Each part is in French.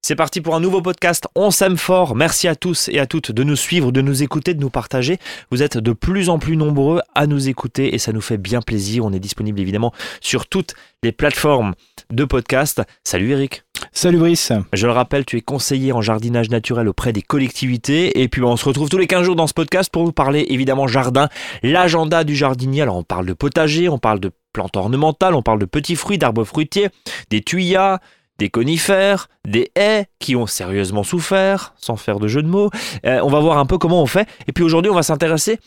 C'est parti pour un nouveau podcast. On s'aime fort. Merci à tous et à toutes de nous suivre, de nous écouter, de nous partager. Vous êtes de plus en plus nombreux à nous écouter et ça nous fait bien plaisir. On est disponible évidemment sur toutes les plateformes de podcast. Salut Eric. Salut Brice. Je le rappelle, tu es conseiller en jardinage naturel auprès des collectivités. Et puis on se retrouve tous les 15 jours dans ce podcast pour vous parler évidemment jardin, l'agenda du jardinier. Alors on parle de potager, on parle de plantes ornementales, on parle de petits fruits, d'arbres fruitiers, des tuyas, des conifères, des haies qui ont sérieusement souffert, sans faire de jeu de mots. Euh, on va voir un peu comment on fait. Et puis aujourd'hui, on va s'intéresser,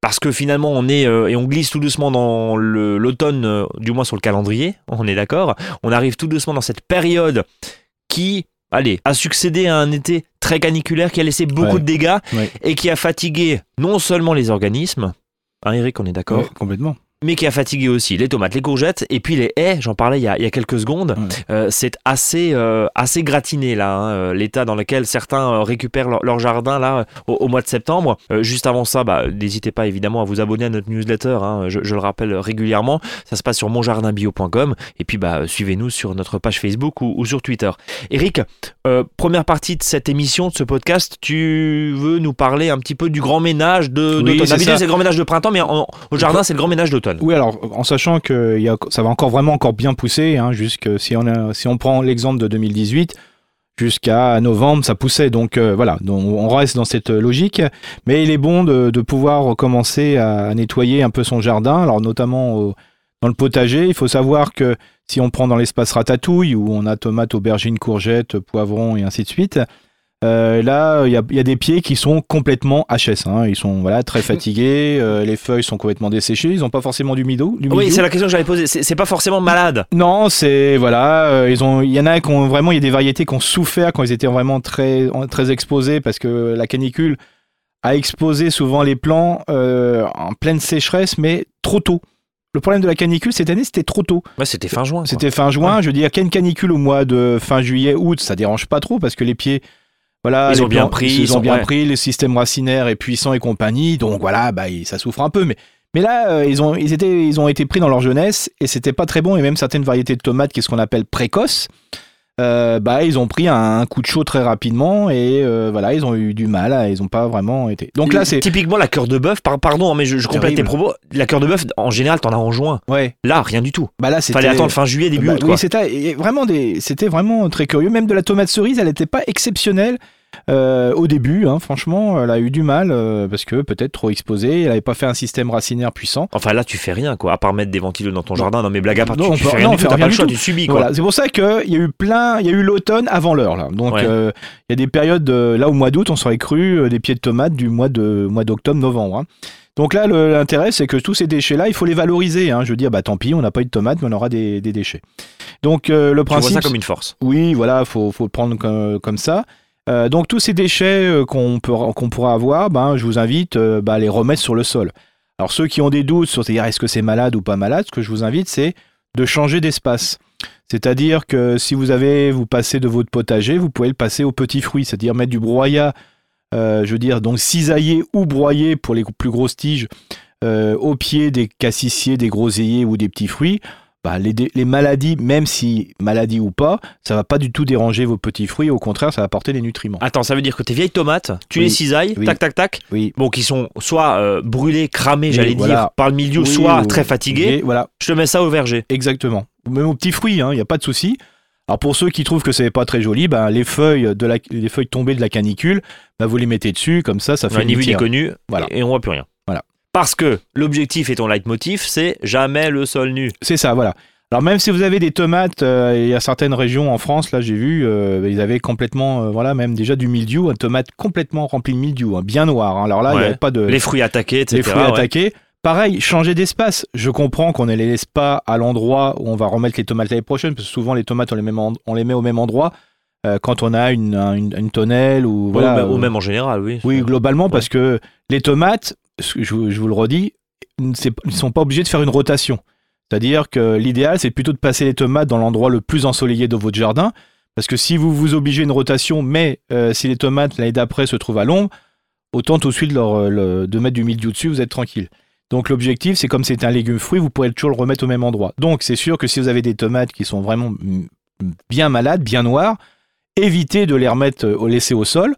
parce que finalement, on est euh, et on glisse tout doucement dans l'automne, euh, du moins sur le calendrier, on est d'accord. On arrive tout doucement dans cette période qui, allez, a succédé à un été très caniculaire qui a laissé beaucoup de dégâts et qui a fatigué non seulement les organismes, hein, Eric, on est d'accord Complètement mais qui a fatigué aussi les tomates, les courgettes et puis les haies. J'en parlais il y, a, quelques secondes. Euh, c'est assez, euh, assez gratiné là, hein, euh, l'état dans lequel certains récupèrent leur, jardin là au, mois de septembre. juste avant ça, bah, n'hésitez pas évidemment à vous abonner à notre newsletter. Hein, je, le rappelle régulièrement. Ça se passe sur monjardinbio.com et puis bah, suivez-nous sur notre page Facebook ou, sur Twitter. Eric, première partie de cette émission, de ce podcast, tu veux nous parler un petit peu du grand ménage de d'automne. D'habitude c'est le grand ménage de printemps, mais au jardin c'est le grand ménage d'automne. Oui, alors en sachant que ça va encore vraiment encore bien pousser, hein, si, on si on prend l'exemple de 2018, jusqu'à novembre, ça poussait. Donc euh, voilà, donc, on reste dans cette logique. Mais il est bon de, de pouvoir commencer à nettoyer un peu son jardin, alors notamment dans le potager. Il faut savoir que si on prend dans l'espace ratatouille, où on a tomates, aubergines, courgettes, poivrons et ainsi de suite, euh, là, il y, a des pieds qui sont complètement HS. Hein. Ils sont voilà très fatigués. Euh, les feuilles sont complètement desséchées. Ils n'ont pas forcément du mido. oui, c'est la question que j'avais posée. C'est pas forcément malade. Non, c'est voilà. Euh, ils ont. Il y en a qui ont vraiment. Il y a des variétés qui ont souffert quand ils étaient vraiment très très exposés parce que la canicule a exposé souvent les plants en pleine sécheresse, mais trop tôt. Le problème de la canicule cette année, c'était trop tôt. Ouais, c'était fin juin. C'était fin juin. Je veux dire, qu'il y a une canicule au mois de fin juillet, août, ça dérange pas trop parce que les pieds voilà, ils ont bien pris, ils, ont bien pris, le système racinaire est puissant et compagnie, donc voilà, bah, ça souffre un peu, mais mais là, euh, ils, ont, ils, étaient, ils ont été pris dans leur jeunesse et c'était pas très bon. Et même certaines variétés de tomates, qui est ce qu'on appelle précoces, euh, bah, ils ont pris un, coup de chaud très rapidement et euh, voilà, ils ont eu du mal, ils ont pas vraiment été. Donc là, c'est typiquement la cœur de bœuf. pardon, hein, mais je, complète tes propos. La cœur de bœuf, en général, t'en as en juin. Ouais. Là, rien du tout. Bah là, fallait attendre fin juillet, début bah, août. Oui, c'était vraiment des, c'était vraiment très curieux. Même de la tomate cerise, elle n'était pas exceptionnelle. Euh, au début, hein, franchement, elle a eu du mal euh, parce que peut-être trop exposée. Elle n'avait pas fait un système racinaire puissant. Enfin là, tu fais rien quoi, à part mettre des ventilos dans ton jardin. Non mais blague à part, tu, fais rien du tout. pas le choix, tu subis quoi. c'est pour ça qu'il y a eu plein, il y a eu l'automne avant l'heure là. Donc euh, il y a des périodes là au mois d'août, on serait cru des pieds de tomates du mois de mois d'octobre, novembre. Hein. Donc là, l'intérêt, c'est que tous ces déchets-là, il faut les valoriser. Hein. Je veux dire, bah tant pis, on n'a pas eu de tomates, mais on aura des, déchets. Donc le principe. Tu vois ça comme une force. Oui, voilà, faut, faut le prendre comme, comme ça. Euh, donc tous ces déchets euh, qu'on pourra avoir, ben, je vous invite euh, ben, à les remettre sur le sol. Alors ceux qui ont des doutes sur est-ce que c'est malade ou pas malade, ce que je vous invite c'est de changer d'espace. C'est-à-dire que si vous avez vous passez de votre potager, vous pouvez le passer aux petits fruits, c'est-à-dire mettre du broyat, je veux dire donc cisailler ou broyer pour les plus grosses tiges au pied des cassissiers, des groseilliers ou des petits fruits. Bah, les, maladies, même si maladies ou pas, ça va pas du tout déranger vos petits fruits. Au contraire, ça va apporter des nutriments. Attends, ça veut dire que tes vieilles tomates, tu les cisailles, tac, tac, tac. Oui. Bon, qui sont soit euh, brûlées, cramées, j'allais dire, par le milieu, soit très fatiguées. Voilà. Je te mets ça au verger. Exactement. Même aux petits fruits, il hein, n'y a pas de souci. Alors pour ceux qui trouvent que c'est pas très joli, ben, les feuilles de la, les feuilles tombées de la canicule, ben, vous les mettez dessus, comme ça, ça fait. Un ni vu ni connu. Voilà. Et on voit plus rien. Parce que l'objectif et ton leitmotiv, c'est jamais le sol nu. C'est ça, voilà. Alors même si vous avez des tomates, euh, il y a certaines régions en France, là j'ai vu, euh, ils avaient complètement, euh, voilà, même déjà du mildiou, une tomate complètement remplie de mildiou, hein, bien noir. Hein. Alors là, il n'y avait pas de... Les fruits attaqués, etc. Les fruits attaqués. Pareil, changer d'espace. Je comprends qu'on ne les laisse pas à l'endroit où on va remettre les tomates l'année prochaine, parce que souvent les tomates, on les met, on les met au même endroit. quand on a une, une, tonnelle ou voilà, ou, même en général, oui. Oui, globalement, parce que les tomates, je, vous- le redis, ils ne sont pas obligés de faire une rotation. C'est-à-dire que l'idéal, c'est plutôt de passer les tomates dans l'endroit le plus ensoleillé de votre jardin. Parce que si vous vous obligez une rotation, mais euh, si les tomates l'année d'après se trouvent à l'ombre, autant tout de suite euh, de mettre du mildiou dessus, vous êtes tranquille. Donc l'objectif, c'est comme c'est un légume fruit, vous pourrez toujours le remettre au même endroit. Donc c'est sûr que si vous avez des tomates qui sont vraiment bien malades, bien noires, évitez de les remettre, euh, laisser au sol.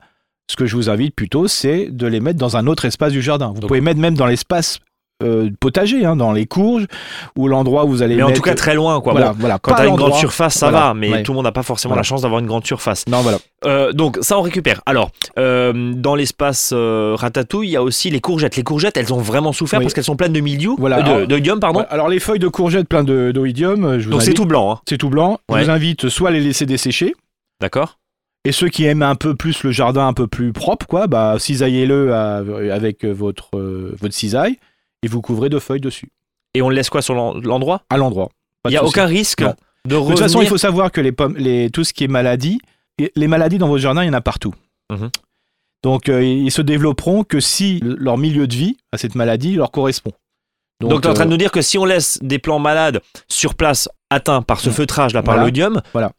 Ce que je vous invite plutôt, c'est de les mettre dans un autre espace du jardin. Vous Donc- pouvez mettre même dans l'espace euh, potager, hein, dans les courges, ou l'endroit où vous allez Mais en mettre... tout cas, très loin, quoi. voilà, Bon, voilà, quand t'as une grande surface, ça Voilà, va, mais ouais. tout le monde n'a pas forcément Voilà. la chance d'avoir une grande surface. Non, voilà. Euh, donc ça on récupère. Alors euh, dans l'espace ratatouille, il y a aussi les courgettes. Les courgettes, elles ont vraiment souffert Oui. parce qu'elles sont pleines de mildiou, Voilà, de, de idium, pardon. Ouais, Alors les feuilles de courgettes pleines de- d'oïdium, euh, je vous donc c'est tout blanc, hein. c'est tout blanc. Ouais. Je vous invite soit à les laisser dessécher, d'accord et ceux qui aiment un peu plus le jardin un peu plus propre, quoi, bah cisaillez-le avec votre, euh, votre cisaille et vous couvrez de feuilles dessus, Et on le laisse quoi sur l'en- l'endroit? À l'endroit. Il n'y a aucun risque Non. de De toute façon, il faut savoir que les pommes, les, tout ce qui est maladie, les maladies dans votre jardin, il y en a partout. Mhm. Donc, euh, ils se développeront que si le- leur milieu de vie à cette maladie leur correspond. Donc, tu es en train euh, de nous dire que si on laisse des plants malades sur place atteints par ce feutrage là, par Voilà. l'oïdium, Voilà.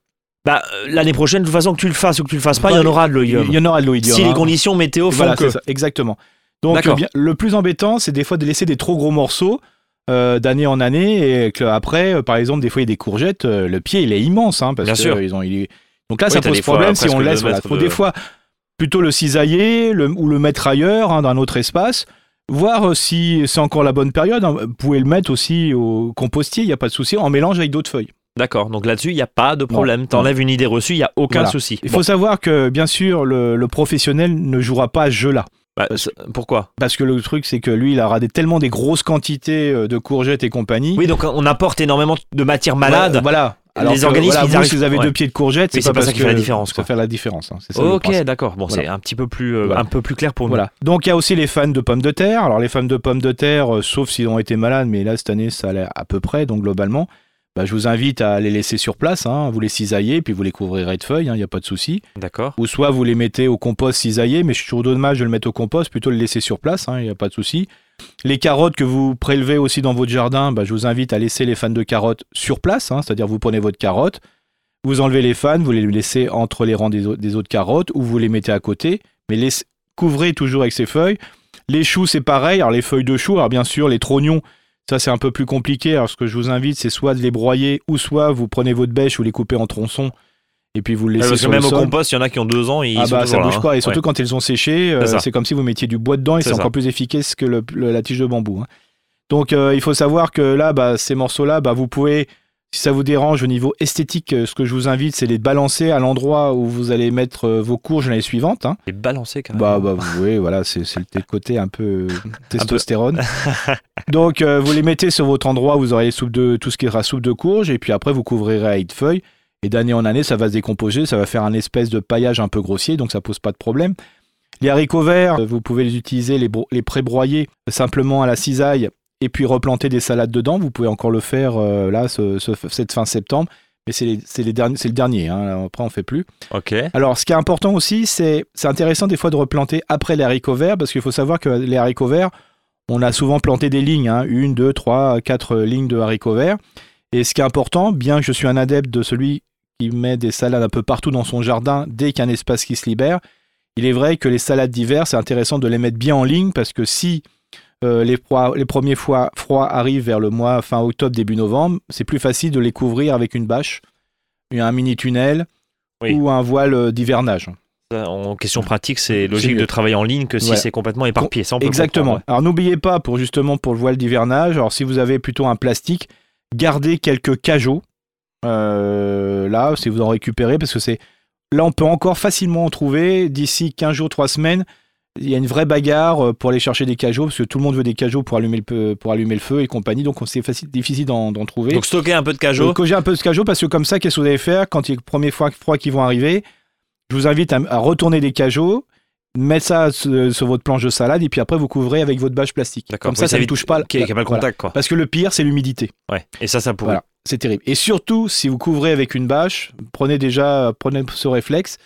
Bah, euh, l'année prochaine, de toute façon, que tu le fasses ou que tu le fasses pas, il y en aura de l'oïdium. il y en aura de l'oïdium. Si les hein. conditions météo font Voilà, que. ça, exactement. Donc, bien, le plus embêtant, c'est des fois de laisser des trop gros morceaux euh, d'année en année et que après, euh, par exemple, des fois, il y a des courgettes, euh, le pied, il est immense. hein, parce Bien que, sûr. ils ont, il est- Donc là, Oui, ça pose problème si on laisse. Il mètres faut de- des fois plutôt le cisailler le- ou le mettre ailleurs, hein, dans un autre espace. Voir si c'est encore la bonne période. hein. Vous pouvez le mettre aussi au compostier, il n'y a pas de souci, en mélange avec d'autres feuilles. D'accord, donc là-dessus, il n'y a pas de problème. T'enlèves une idée reçue, il n'y a aucun Voilà. souci. Il Bon, faut savoir que, bien sûr, le, le professionnel ne jouera pas à ce jeu-là. bah, pourquoi? Parce que le truc, c'est que lui, il aura des, tellement des grosses quantités euh, de courgettes et compagnie. Oui, donc on apporte énormément de matière malade. Voilà. Alors Les organismes, voilà, ils vous, arrivent- si vous avez ouais. deux pieds de courgettes, c'est pas, pas ça qui fait la différence, Ça quoi. fait la différence. hein, ça Ok, d'accord. Bon, Voilà. c'est un petit peu plus, euh, Voilà. un peu plus clair pour nous. Voilà. Donc il y a aussi les fans de pommes de terre. Alors les fans de pommes de terre, euh, sauf s'ils ont été malades, mais là cette année ça allait à peu près. Donc globalement, bah, je vous invite à les laisser sur place. hein. Vous les cisaillez, puis vous les couvrirez de feuilles. Il n'y a pas de souci. D'accord. Ou soit vous les mettez au compost cisaillé, mais je trouve dommage de le mettre au compost, plutôt le laisser sur place. Il n'y a pas de souci. Les carottes que vous prélevez aussi dans votre jardin, bah, je vous invite à laisser les fans de carottes sur place. hein. C'est-à-dire vous prenez votre carotte, vous enlevez les fans, vous les laissez entre les rangs des, au- des autres carottes, ou vous les mettez à côté, mais couvrez toujours avec ces feuilles. Les choux, c'est pareil. Alors les feuilles de choux, alors bien sûr, les trognons, ça c'est un peu plus compliqué. Alors ce que je vous invite, c'est soit de les broyer, ou soit vous prenez votre bêche, vous les coupez en tronçons, et puis vous le Ouais, laissez parce que même au sol. compost, il y en a qui ont deux ans et ils Ah sont bah ça là, bouge hein. pas et surtout Ouais. quand elles ont séché, euh, C'est comme si vous mettiez du bois dedans et C'est encore plus efficace que le- le- la tige de bambou. hein. Donc euh, il faut savoir que là, bah, ces morceaux-là, bah, vous pouvez, si ça vous dérange au niveau esthétique, euh, ce que je vous invite, c'est les balancer à l'endroit où vous allez mettre euh, vos courges l'année suivante. hein. Et balancé carrément. Bah, bah vous voyez, voilà, c'est le côté un peu testostérone. Donc euh, vous les mettez sur votre endroit, vous aurez les soupes de, tout ce qui sera soupe de courge, et puis après vous couvrirez avec de feuilles. Et d'année en année, ça va se décomposer, ça va faire un espèce de paillage un peu grossier, donc ça pose pas de problème. Les haricots verts, vous pouvez les utiliser, les, les pré-broyer simplement à la cisaille, et puis replanter des salades dedans. Vous pouvez encore le faire euh, là, ce- ce- cette fin septembre. Mais c'est le dernier, hein, après on fait plus. Ok. Alors, ce qui est important aussi, c'est c'est intéressant des fois de replanter après les haricots verts, parce qu'il faut savoir que les haricots verts, on a souvent planté des lignes, hein, une, deux, trois, quatre lignes de haricots verts. Et ce qui est important, bien que je suis un adepte de celui qui met des salades un peu partout dans son jardin dès qu'il y a un espace qui se libère, il est vrai que les salades d'hiver, c'est intéressant de les mettre bien en ligne, parce que si les, froids- les premiers fois froids arrivent vers le mois fin octobre, début novembre, c'est plus facile de les couvrir avec une bâche, un mini tunnel Oui. ou un voile euh, d'hivernage. En question pratique, c'est logique de travailler en ligne que si Voilà. c'est complètement éparpillé. Ça, on peut le Exactement. Alors n'oubliez pas, pour justement pour le voile d'hivernage, alors si vous avez plutôt un plastique, gardez quelques cajots. euh, là, si vous en récupérez, parce que c'est là, on peut encore facilement en trouver d'ici 15 jours, 3 semaines. Il y a une vraie bagarre euh, pour aller chercher des cajots, parce que tout le monde veut des cajots pour allumer le, peu- pour allumer le feu et compagnie, donc c'est difficile d'en trouver. Donc stocker un peu de cajot. Donc, j'ai un peu de cajot parce que comme ça, qu'est-ce que vous allez faire quand il y a les premiers froids, qui vont arriver? Je vous invite à, à retourner des cajots, mettre ça sur, sur votre planche de salade et puis après vous couvrez avec votre bâche plastique. D'accord. Comme ça, ça ne touche pas. Ait pas le voilà. contact, quoi. Parce que le pire, c'est l'humidité. Ouais. Et ça, ça pourrit. Voilà, c'est terrible. Et surtout, si vous couvrez avec une bâche, prenez déjà, prenez ce réflexe.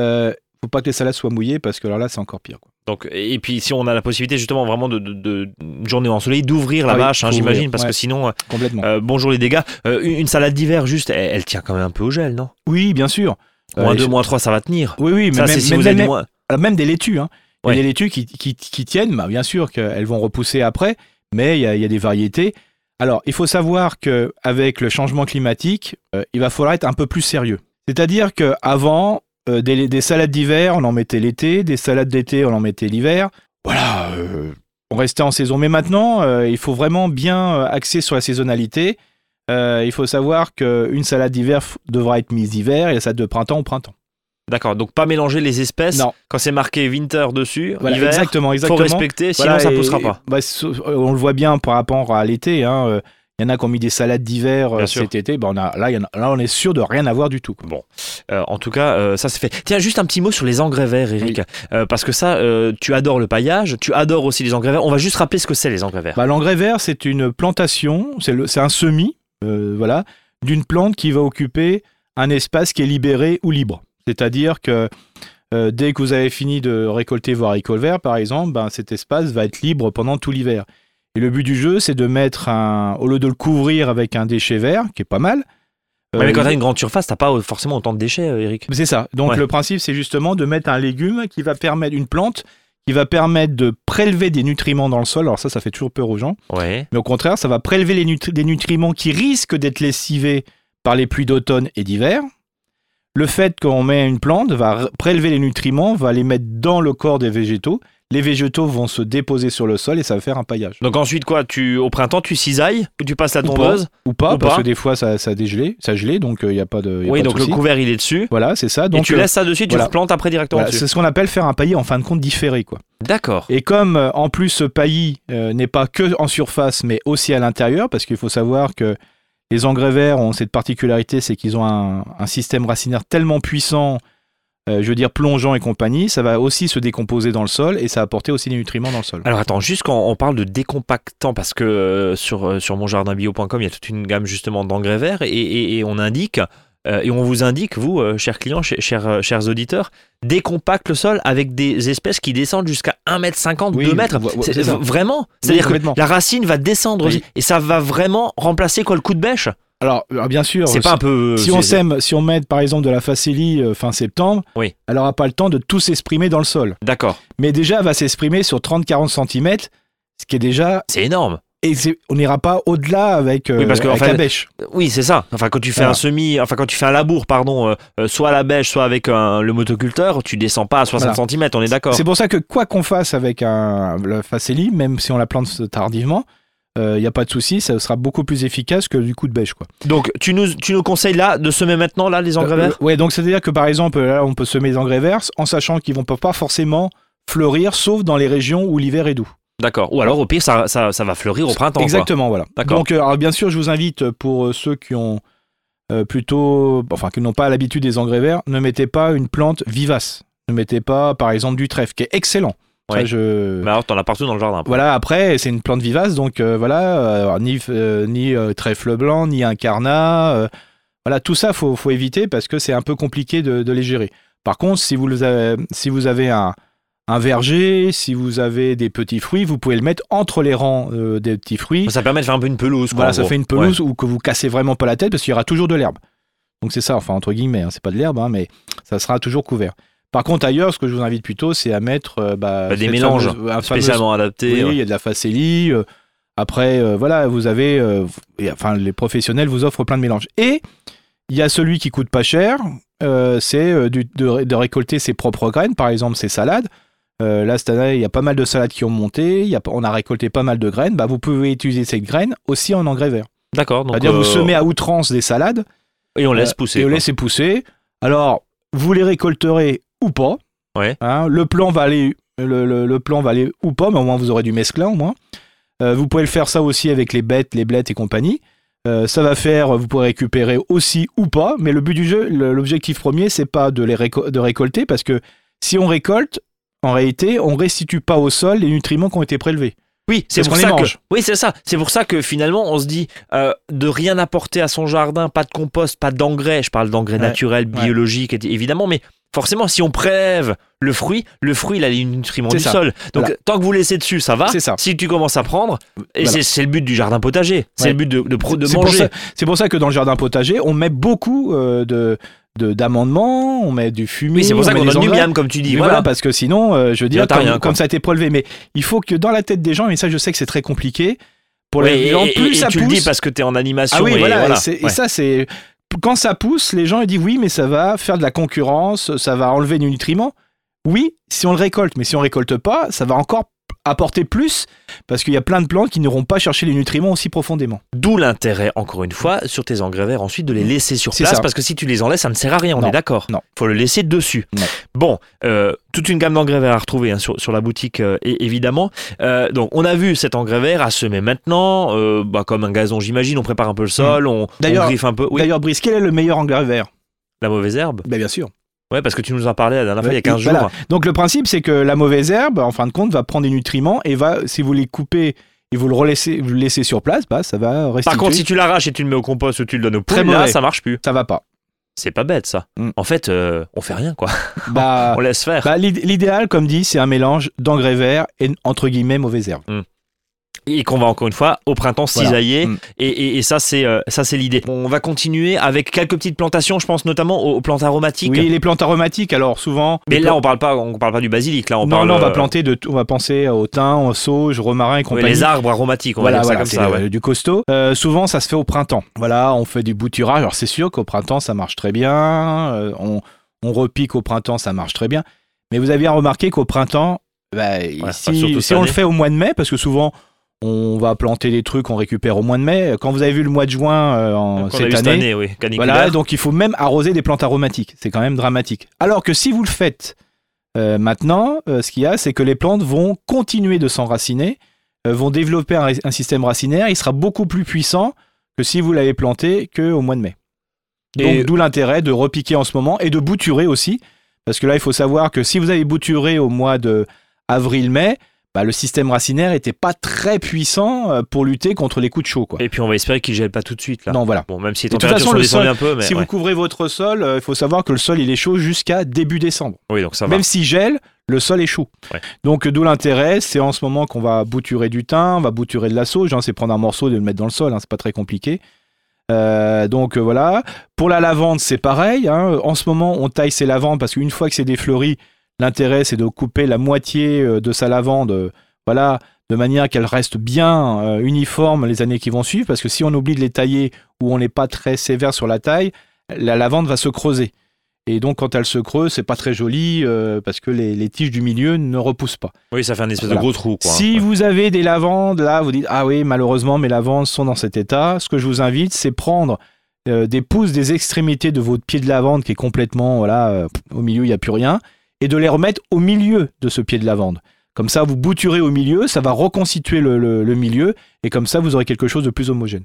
Euh, faut pas que les salades soient mouillées parce que alors là, c'est encore pire. quoi. Donc, et puis si on a la possibilité justement vraiment de, de, de une journée ensoleillée d'ouvrir la Ah oui, vache, hein, j'imagine, parce que sinon, euh, Complètement. euh, bonjour les dégâts. Euh, une, une salade d'hiver juste, elle, elle tient quand même un peu au gel, non? Oui, bien sûr. Moins Euh, 2, moins 3, ça va tenir. Oui, oui, mais ça, même, si même- vous avez même- moins. même des laitues. Hein. Il y a Ouais. des laitues qui, qui, qui tiennent, bah, bien sûr qu'elles vont repousser après, mais il y a, il y a des variétés. Alors, il faut savoir qu'avec le changement climatique, euh, il va falloir être un peu plus sérieux. C'est-à-dire qu'avant, des, des salades d'hiver, on en mettait l'été, des salades d'été, on en mettait l'hiver. Voilà, euh, on restait en saison. Mais maintenant, euh, il faut vraiment bien euh, axer sur la saisonnalité. Euh, il faut savoir qu'une salade d'hiver devra être mise d'hiver et la salade de printemps au printemps. D'accord, donc pas mélanger les espèces. Non. Quand c'est marqué winter dessus, Voilà, hiver, exactement, faut exactement. respecter, sinon Voilà, ça et- poussera pas. bah, on le voit bien par rapport à l'été. hein, euh, Il y en a qui ont mis des salades d'hiver euh, cet été. On a, là, il y en a- là, on est sûr de rien avoir du tout. quoi. Euh, en tout cas, euh, ça c'est fait. Tiens, juste un petit mot sur les engrais verts, Eric. Euh, parce que ça, tu adores le paillage, tu adores aussi les engrais verts. On va juste rappeler ce que c'est les engrais verts. Bah, L'engrais vert, c'est une plantation, c'est un semis voilà, d'une plante qui va occuper un espace qui est libéré ou libre. C'est-à-dire que euh, dès que vous avez fini de récolter vos haricots verts, par exemple, ben, cet espace va être libre pendant tout l'hiver. Et le but du jeu, c'est de mettre un. Au lieu de le couvrir avec un déchet vert, qui est pas mal. Mais euh, quand t'as une grande surface, t'as pas forcément autant de déchets, euh, Eric. C'est ça. Donc Ouais. le principe, c'est justement de mettre un légume qui va permettre, une plante qui va permettre de prélever des nutriments dans le sol. Alors ça, ça fait toujours peur aux gens. Ouais. Mais au contraire, ça va prélever les nutri- des nutriments qui risquent d'être lessivés par les pluies d'automne et d'hiver. Le fait qu'on met une plante va prélever les nutriments, va les mettre dans le corps des végétaux. Les végétaux vont se déposer sur le sol et ça va faire un paillage. Donc ensuite quoi Tu au printemps tu cisailles ou tu passes la Ou pas. tondeuse? Ou pas, parce pas. que des fois ça, ça a dégelé, ça gelé, donc il n'y a pas de, y a Oui, pas de donc le souci. couvert il est dessus. Voilà, c'est ça. et Donc tu euh, laisses ça dessus, tu voilà. replantes après directement voilà, c'est ce qu'on appelle faire un paillis en fin de compte différé, quoi. D'accord. Et comme euh, en plus ce paillis euh, n'est pas que en surface mais aussi à l'intérieur, parce qu'il faut savoir que les engrais verts ont cette particularité, c'est qu'ils ont un, système racinaire tellement puissant, euh, je veux dire plongeant et compagnie, ça va aussi se décomposer dans le sol et ça va apporter aussi des nutriments dans le sol. Alors attends, juste quand on parle de décompactant, parce que euh, sur, euh, sur monjardinbio.com, il y a toute une gamme justement d'engrais verts et, on indique, et on vous indique, vous, euh, chers clients, ch- chers, euh, chers auditeurs, décompacte le sol avec des espèces qui descendent jusqu'à 1m50, Oui, 2 mètres. vo- vo- C'est- c'est ça. Vraiment C'est-à-dire que la racine va descendre et ça va vraiment remplacer quoi le coup de bêche? Alors, alors, bien sûr, C'est euh, pas un peu. si on sème, si on met par exemple de la facélie euh, fin septembre, Oui. elle n'aura pas le temps de tout s'exprimer dans le sol. D'accord, Mais déjà, elle va s'exprimer sur 30-40 cm, ce qui est déjà c'est énorme. Et on n'ira pas au-delà avec, euh, Oui, parce que, avec en fait, la bêche. Oui, c'est ça. Enfin, quand tu fais Voilà. un semi, enfin quand tu fais un labour, pardon, euh, euh, soit à la bêche, soit avec un- le motoculteur, tu descends pas à 60 Voilà. cm, on est d'accord. C'est pour ça que quoi qu'on fasse avec un, le facélie, même si on la plante tardivement, il n'y a pas de souci, ça sera beaucoup plus efficace que du coup de bêche. Quoi. Donc, tu nous, tu nous conseilles là de semer maintenant là les engrais Euh, verts? euh, Ouais, donc c'est-à-dire que par exemple, là, on peut semer des engrais verts en sachant qu'ils vont pas forcément fleurir, sauf dans les régions où l'hiver est doux. D'accord. Ou alors au pire, ça, ça, ça va fleurir au printemps. quoi. Exactement, voilà. D'accord. Donc, euh, alors, bien sûr, je vous invite pour euh, ceux qui ont euh, plutôt, enfin, qui n'ont pas l'habitude des engrais verts, ne mettez pas une plante vivace. Ne mettez pas, par exemple, du trèfle, qui est excellent. Ça, Ouais. je... Mais alors, t'en as partout dans le jardin. Voilà, après, c'est une plante vivace, donc euh, voilà, euh, ni, euh, ni euh, trèfle blanc, ni incarnat. euh, voilà, tout ça, faut, faut éviter parce que c'est un peu compliqué de, de les gérer. Par contre, si vous, avez, si vous avez un, un verger, si vous avez des petits fruits, vous pouvez le mettre entre les rangs euh, des petits fruits. Ça permet de faire un peu une pelouse. quoi, Voilà, ça gros. fait une pelouse ou que vous cassez vraiment pas la tête parce qu'il y aura toujours de l'herbe. Donc c'est ça, enfin entre guillemets, hein, c'est pas de l'herbe, hein, mais ça sera toujours couvert. Par contre, ailleurs, ce que je vous invite plutôt, c'est à mettre euh, bah, Bah, des mélanges fameuse- fameux- Spécialement adapté. oui, ouais. il y a de la facélie. euh, après, euh, voilà, vous avez. euh, et, enfin, les professionnels vous offrent plein de mélanges. Et il y a celui qui coûte pas cher, euh, c'est euh, de récolter ses propres graines, par exemple ses salades. Euh, là, cette année, il y a pas mal de salades qui ont monté. il Y a, on a récolté pas mal de graines. Bah, vous pouvez utiliser ces graines aussi en engrais vert. D'accord. C'est-à-dire, vous euh, semez à outrance des salades Et on laisse euh, pousser. et quoi. laissez pousser. Alors, vous les récolterez ou pas. Ouais. Hein, le plan va aller, le, le- le plan va aller ou pas, mais au moins vous aurez du mesclin au moins. Euh, vous pouvez le faire ça aussi avec les bêtes, les blettes et compagnie. Euh, ça va faire, vous pourrez récupérer aussi ou pas, mais le but du jeu, l'objectif premier, c'est pas de les de récolter parce que si on récolte, en réalité, on restitue pas au sol les nutriments qui ont été prélevés. Oui, c'est pour ça que. Oui, c'est ça. C'est pour ça que finalement, on se dit euh, de rien apporter à son jardin, pas de compost, pas d'engrais. Je parle d'engrais Ouais, naturels, ouais. biologiques, évidemment, mais forcément, si on prélève le fruit, le fruit, il a les nutriments du ça. sol. Donc, Voilà. tant que vous laissez dessus, ça va. Ça. Si tu commences à prendre, et Voilà. c'est- le but du jardin potager, c'est Ouais. le but de, manger. C'est pour ça que dans le jardin potager, on met beaucoup euh, de de- d'amendements, on met du fumier. Oui, c'est pour ça qu'on donne du miam, comme tu dis. Voilà. voilà, parce que sinon, euh, je veux dire, comme, rien, quoi. comme ça a été prélevé. Mais il faut que dans la tête des gens, et ça, je sais que c'est très compliqué. Pour Oui, les et, gens, et- plus et ça tu pousse. le dis parce que tu es en animation. ah oui, et voilà. Et, et ça, c'est quand ça pousse, les gens ils disent oui, mais ça va faire de la concurrence, ça va enlever du nutriments. Oui, si on le récolte, mais si on récolte pas, ça va encore apporter plus parce qu'il y a plein de plantes qui n'iront pas chercher les nutriments aussi profondément. D'où l'intérêt, encore une fois, sur tes engrais verts, ensuite de les laisser sur C'est place, ça. parce que si tu les enlèves, ça ne sert à rien, on Non, est d'accord non. faut le laisser dessus. Bon, euh, toute une gamme d'engrais verts à retrouver hein, sur, sur la boutique, euh, évidemment. Euh, donc, on a vu cet engrais vert à semer maintenant, bah, comme un gazon, j'imagine, on prépare un peu le sol, on, on griffe un peu. Oui, D'ailleurs, Brice, quel est le meilleur engrais vert? La mauvaise herbe ben, Bien sûr. Ouais, parce que tu nous en parlais la dernière fois, il y a Ouais, 15 voilà. jours. Donc le principe, c'est que la mauvaise herbe, en fin de compte, va prendre des nutriments et va, si vous les coupez et vous le relaissez, vous le laissez sur place, bah, ça va rester. Par contre, si tu l'arraches et tu le mets au compost ou tu le donnes au poules, là, ça marche plus. ça va pas. C'est pas bête, ça. Mm. En fait, euh, on fait rien, quoi. Bah, on laisse faire. bah, l'id- l'idéal, comme dit, c'est un mélange d'engrais verts et entre guillemets mauvaise herbe. Et qu'on va encore une fois au printemps Voilà. cisailler Mm. et, et- et ça c'est euh, ça c'est l'idée. On va continuer avec quelques petites plantations, je pense notamment aux, plantes aromatiques. Oui, les plantes aromatiques, alors souvent. Mais là on parle pas on parle pas du basilic là on non, parle non, on va euh, planter de, tout- on va penser au thym, au sauge, romarin et ouais, compagnie. les arbres aromatiques, on Voilà, va dire voilà, ça c'est comme ça. le- ouais. du costaud. Euh, souvent, ça se fait au printemps. Voilà, on fait du bouturage. Alors, c'est sûr qu'au printemps, ça marche très bien. Euh, on, on repique au printemps, ça marche très bien. Mais vous avez bien remarqué qu'au printemps, bah, pas si, surtout si on le fait au mois de mai, parce que souvent, on va planter des trucs qu'on récupère au mois de mai. Quand vous avez vu le mois de juin euh, en, cette, année, cette année, oui, voilà, donc il faut même arroser des plantes aromatiques. C'est quand même dramatique. Alors que si vous le faites euh, maintenant, euh, ce qu'il y a, c'est que les plantes vont continuer de s'enraciner, vont développer un, un système racinaire. Il sera beaucoup plus puissant que si vous l'avez planté qu'au mois de mai. Donc d'où l'intérêt de repiquer en ce moment et de bouturer aussi. Parce que là, il faut savoir que si vous avez bouturé au mois de avril-mai, bah, le système racinaire n'était pas très puissant euh, pour lutter contre les coups de chaud. Quoi. Et puis on va espérer qu'il gèle pas tout de suite là. Non, voilà. Bon, même si les De toute températures façon, sont le sol, un peu, mais si ouais. vous couvrez votre sol, euh, il faut savoir que le sol il est chaud jusqu'à début décembre. oui, donc ça va. Même s'il gèle, le sol est chaud. Ouais. Donc d'où l'intérêt, c'est en ce moment qu'on va bouturer du thym, on va bouturer de la sauge, hein, c'est prendre un morceau et de le mettre dans le sol, hein, c'est pas très compliqué. Euh, donc euh, voilà. Pour la lavande, c'est pareil. hein. En ce moment, on taille ses lavandes parce qu'une fois que c'est défleuri, l'intérêt c'est de couper la moitié euh, de sa lavande, euh, voilà, de manière qu'elle reste bien euh, uniforme les années qui vont suivre. Parce que si on oublie de les tailler ou on n'est pas très sévère sur la taille, la lavande va se creuser. Et donc quand elle se creuse, c'est pas très joli euh, parce que les, les tiges du milieu ne repoussent pas. Oui, ça fait un espèce Voilà. de gros trou quoi. Si Ouais. vous avez des lavandes, là, vous dites Ah oui, malheureusement, mes lavandes sont dans cet état. Ce que je vous invite, c'est prendre euh, des pouces des extrémités de votre pied de lavande qui est complètement, voilà, euh, au milieu, il n'y a plus rien, et de les remettre au milieu de ce pied de lavande. Comme ça, vous bouturez au milieu, ça va reconstituer le, le- le milieu, et comme ça, vous aurez quelque chose de plus homogène.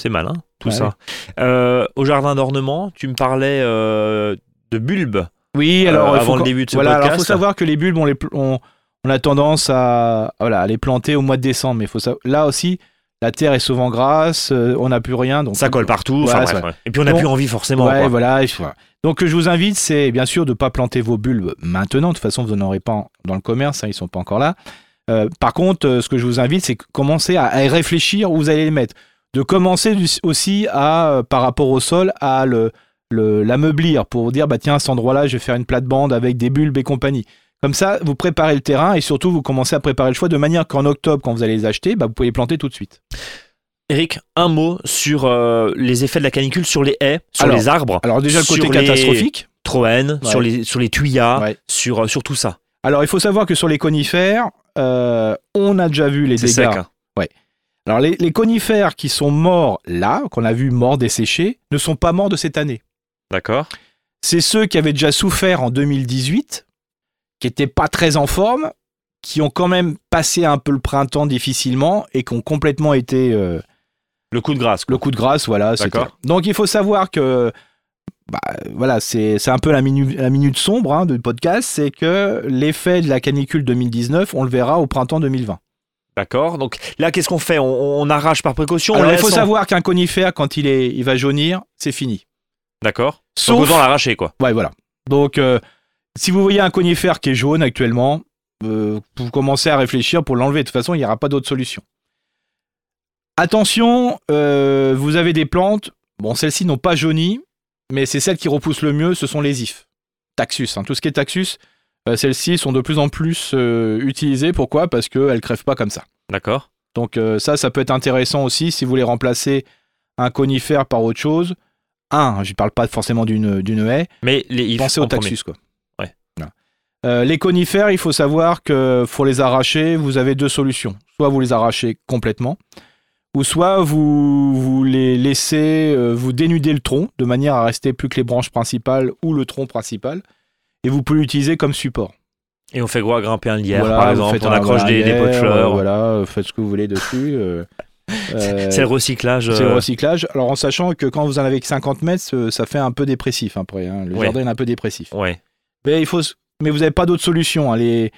C'est malin tout Ouais. ça. Euh, au jardin d'ornement, tu me parlais euh, de bulbes. Oui, Euh, alors il avant le début de ce voilà, podcast. faut savoir que les bulbes, on, les pl- on, on a tendance à, voilà, à les planter au mois de décembre, mais faut savoir- là aussi, la terre est souvent grasse, on n'a plus rien, donc Ça colle partout. Voilà, enfin, bref, ouais. Et puis on n'a plus envie forcément. Ouais, quoi. voilà. Il faut- Donc, je vous invite, c'est bien sûr de ne pas planter vos bulbes maintenant. De toute façon, vous n'en aurez pas dans le commerce, hein, ils ne sont pas encore là. Euh, par contre, euh, ce que je vous invite, c'est que commencer à, réfléchir où vous allez les mettre. De commencer aussi à, euh, par rapport au sol, à l'ameublir pour dire, bah tiens, à cet endroit-là, je vais faire une plate-bande avec des bulbes et compagnie. Comme ça, vous préparez le terrain et surtout, vous commencez à préparer le choix de manière qu'en octobre, quand vous allez les acheter, bah, vous pouvez les planter tout de suite. Eric, un mot sur euh, les effets de la canicule sur les haies, sur Alors, les arbres, Alors déjà, le côté Sur les- catastrophique. troènes, Ouais. sur, les, sur les tuyas, Ouais. sur, euh, sur tout ça. Alors, il faut savoir que sur les conifères, euh, on a déjà vu les dégâts. sec. hein. Alors, les, les conifères qui sont morts là, qu'on a vu morts desséchés, ne sont pas morts de cette année. D'accord. C'est ceux qui avaient déjà souffert en 2018, qui n'étaient pas très en forme, qui ont quand même passé un peu le printemps difficilement et qui ont complètement été euh, Le coup de grâce. quoi. le coup de grâce. Voilà. D'accord. Donc, il faut savoir que. bah, voilà, c'est un peu la minute, la minute sombre hein, du podcast, c'est que l'effet de la canicule 2019, on le verra au printemps 2020. D'accord. Donc là, qu'est-ce qu'on fait? On, on arrache par précaution Alors, il faut on- savoir qu'un conifère, quand il, est, il va jaunir, c'est fini. D'accord. Sauf. l'arracher, quoi. Ouais, voilà. Donc, euh, si vous voyez un conifère qui est jaune actuellement, euh, vous commencez à réfléchir pour l'enlever. De toute façon, il n'y aura pas d'autre solution. Attention, euh, vous avez des plantes. Bon, celles-ci n'ont pas jauni, mais c'est celles qui repoussent le mieux, ce sont les ifs. Taxus, hein. tout ce qui est taxus, euh, celles-ci sont de plus en plus euh, utilisées. Pourquoi? Parce qu'elles ne crèvent pas comme ça. D'accord. Donc ça, ça peut être intéressant aussi si vous voulez remplacer un conifère par autre chose. Un, je ne parle pas forcément d'une haie, Mais les ifs pensez au premier. taxus. Quoi. Ouais. Voilà. Les conifères, il faut savoir que pour les arracher, vous avez deux solutions. Soit vous les arrachez complètement, ou soit vous, vous les laissez, euh, vous dénudez le tronc de manière à rester plus que les branches principales ou le tronc principal, et vous pouvez l'utiliser comme support. Et on fait quoi? Grimper un lierre, Voilà, par exemple. On accroche des, des pots de fleurs. euh, voilà, euh, faites ce que vous voulez dessus. euh, euh, C'est le recyclage. c'est le euh, recyclage. Alors en sachant que quand vous en avez que 50 mètres, euh, ça fait un peu dépressif après. hein. Le Ouais. jardin est un peu dépressif. Ouais. Mais il faut, mais vous n'avez pas d'autre solution. hein.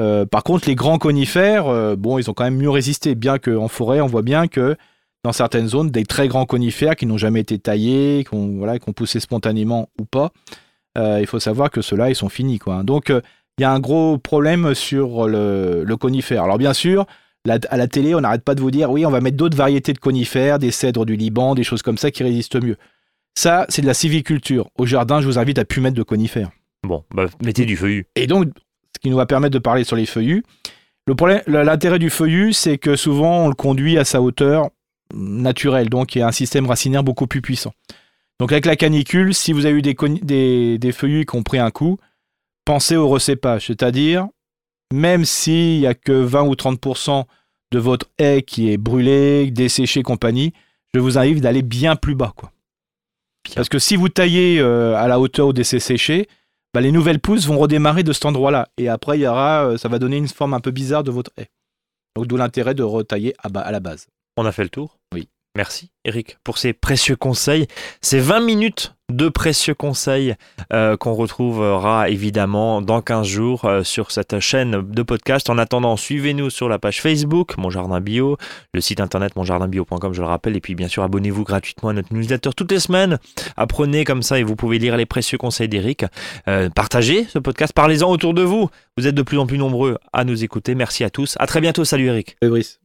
Euh, par contre, les grands conifères, euh, ils ont quand même mieux résisté. Bien qu'en forêt, on voit bien que dans certaines zones, des très grands conifères qui n'ont jamais été taillés, qui ont, voilà, qui ont poussé spontanément ou pas, euh, il faut savoir que ceux-là, ils sont finis. Hein. Donc, il y a un gros problème sur le, conifère. Alors, bien sûr, à la télé, on n'arrête pas de vous dire oui, on va mettre d'autres variétés de conifères, des cèdres du Liban, des choses comme ça qui résistent mieux. Ça, c'est de la civiculture. Au jardin, je vous invite à plus mettre de conifères. Bon, bah, mettez du feuillu. Et donc, ce qui nous va permettre de parler sur les feuillus. Le problème, l'intérêt du feuillu, c'est que souvent on le conduit à sa hauteur naturelle, donc il y a un système racinaire beaucoup plus puissant. Donc avec la canicule, si vous avez eu des, des, des feuillus qui ont pris un coup, pensez au recépage, c'est-à-dire même s'il n'y a que 20 ou 30% de votre haie qui est brûlée, desséchée, compagnie, je vous invite d'aller bien plus bas. Quoi. Bien. Parce que si vous taillez euh, à la hauteur où c'est séché, bah, les nouvelles pousses vont redémarrer de cet endroit-là. Et après, il y aura, euh, ça va donner une forme un peu bizarre de votre haie. Donc d'où l'intérêt de retailler à, à la base. On a fait le tour? Oui. Merci Eric pour ces précieux conseils. Ces 20 minutes de précieux conseils euh, qu'on retrouvera évidemment dans 15 jours euh, sur cette chaîne de podcast. En attendant, suivez-nous sur la page Facebook, Mon Jardin Bio, le site internet monjardinbio.com, je le rappelle, et puis bien sûr abonnez-vous gratuitement à notre newsletter toutes les semaines. Apprenez comme ça et vous pouvez lire les précieux conseils d'Eric. Euh, partagez ce podcast, parlez-en autour de vous. Vous êtes de plus en plus nombreux à nous écouter. Merci à tous. À très bientôt. Salut Eric. Fabrice.